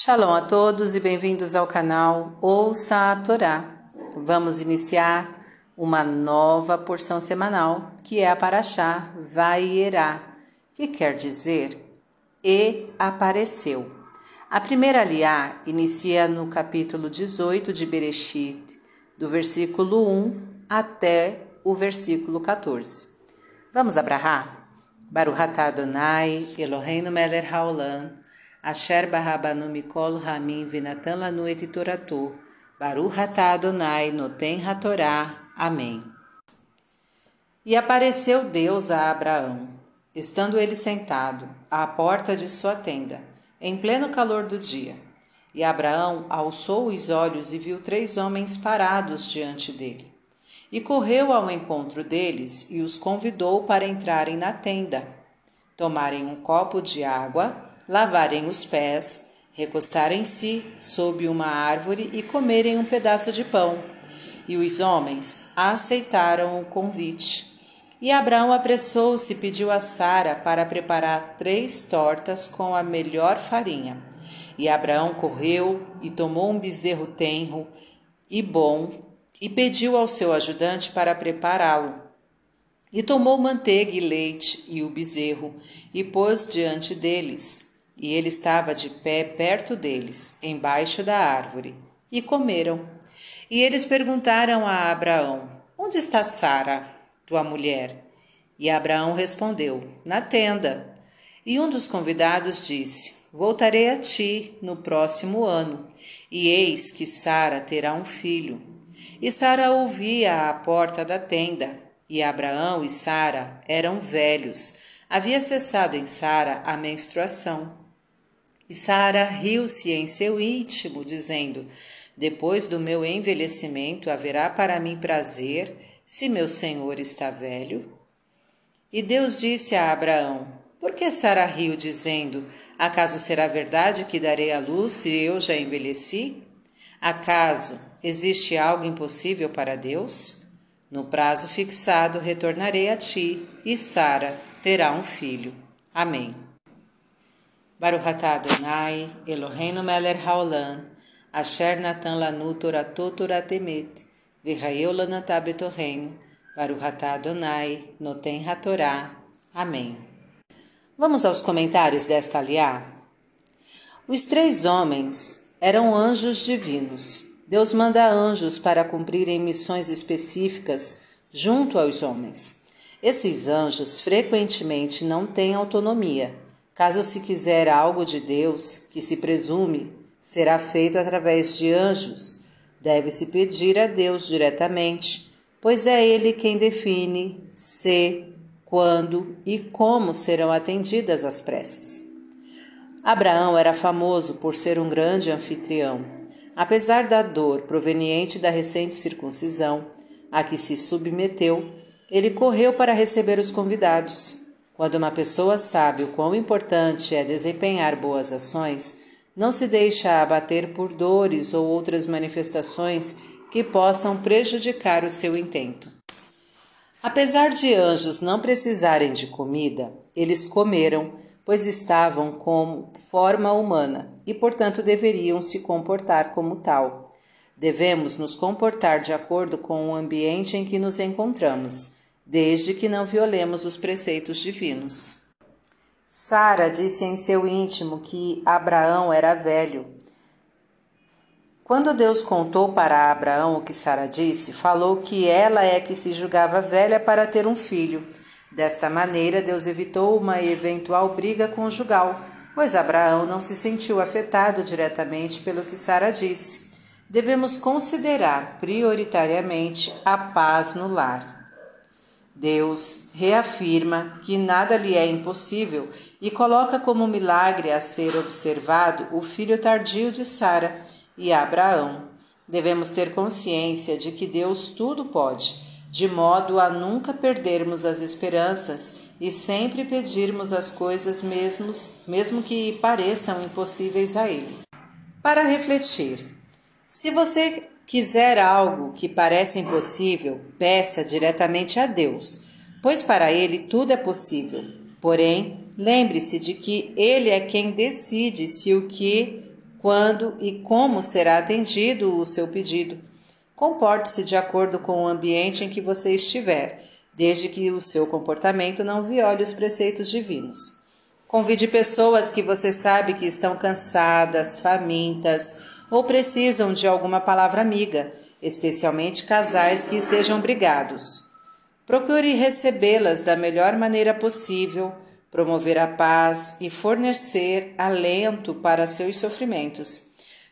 Shalom a todos e bem-vindos ao canal Ouça a Torá. Vamos iniciar uma nova porção semanal que é a Paraxá Vaierá, que quer dizer E apareceu. A primeira aliá inicia no capítulo 18 de Bereshit, do versículo 1 até o versículo 14. Vamos abrahar? Baruch atah Adonai, Eloheinu melech haolam, Asher barabanu mikol ramin vinatan lanu. Baruch atah Adonai noten hatorá. Amém. E apareceu Deus a Abraão, estando ele sentado à porta de sua tenda, em pleno calor do dia. E Abraão alçou os olhos e viu três homens parados diante dele. E correu ao encontro deles e os convidou para entrarem na tenda, tomarem um copo de água lavarem os pés, recostarem-se sob uma árvore e comerem um pedaço de pão. E os homens aceitaram o convite. E Abraão apressou-se e pediu a Sara para preparar três tortas com a melhor farinha. E Abraão correu e tomou um bezerro tenro e bom e pediu ao seu ajudante para prepará-lo. E tomou manteiga e leite e o bezerro e pôs diante deles e ele estava de pé perto deles, embaixo da árvore, e comeram. E eles perguntaram a Abraão: Onde está Sara, tua mulher? E Abraão respondeu: Na tenda. E um dos convidados disse: Voltarei a ti no próximo ano, e eis que Sara terá um filho. E Sara ouvia à porta da tenda, e Abraão e Sara eram velhos. Havia cessado em Sara a menstruação. E Sara riu-se em seu íntimo, dizendo: Depois do meu envelhecimento haverá para mim prazer, se meu senhor está velho? E Deus disse a Abraão: Por que Sara riu, dizendo: Acaso será verdade que darei a luz se eu já envelheci? Acaso existe algo impossível para Deus? No prazo fixado retornarei a ti, e Sara terá um filho. Amém. Baruch Adonai, Eloheinu melech haolam, asher natan lanu toratot toratemet, v'chayeu lanatah betorreinu, Baruch Adonai, noten hatorá. Amém. Vamos aos comentários desta aliá? Os três homens eram anjos divinos. Deus manda anjos para cumprirem missões específicas junto aos homens. Esses anjos frequentemente não têm autonomia Caso se quiser algo de Deus, que se presume será feito através de anjos, deve-se pedir a Deus diretamente, pois é Ele quem define se, quando e como serão atendidas as preces. Abraão era famoso por ser um grande anfitrião. Apesar da dor proveniente da recente circuncisão a que se submeteu, ele correu para receber os convidados. Quando uma pessoa sabe o quão importante é desempenhar boas ações, não se deixa abater por dores ou outras manifestações que possam prejudicar o seu intento. Apesar de anjos não precisarem de comida, eles comeram, pois estavam com forma humana e, portanto, deveriam se comportar como tal. Devemos nos comportar de acordo com o ambiente em que nos encontramos desde que não violemos os preceitos divinos. Sara disse em seu íntimo que Abraão era velho. Quando Deus contou para Abraão o que Sara disse, falou que ela é que se julgava velha para ter um filho. Desta maneira, Deus evitou uma eventual briga conjugal, pois Abraão não se sentiu afetado diretamente pelo que Sara disse. Devemos considerar prioritariamente a paz no lar. Deus reafirma que nada lhe é impossível e coloca como milagre a ser observado o filho tardio de Sara e Abraão. Devemos ter consciência de que Deus tudo pode, de modo a nunca perdermos as esperanças e sempre pedirmos as coisas mesmos, mesmo que pareçam impossíveis a Ele. Para refletir, se você quiser algo que parece impossível, peça diretamente a Deus, pois para Ele tudo é possível. Porém, lembre-se de que Ele é quem decide se o que, quando e como será atendido o seu pedido. Comporte-se de acordo com o ambiente em que você estiver, desde que o seu comportamento não viole os preceitos divinos. Convide pessoas que você sabe que estão cansadas, famintas ou precisam de alguma palavra amiga, especialmente casais que estejam brigados. Procure recebê-las da melhor maneira possível, promover a paz e fornecer alento para seus sofrimentos.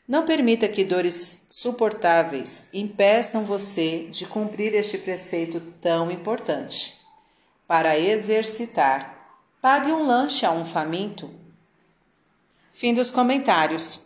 Não permita que dores suportáveis impeçam você de cumprir este preceito tão importante. Para exercitar Pague um lanche a um faminto. Fim dos comentários.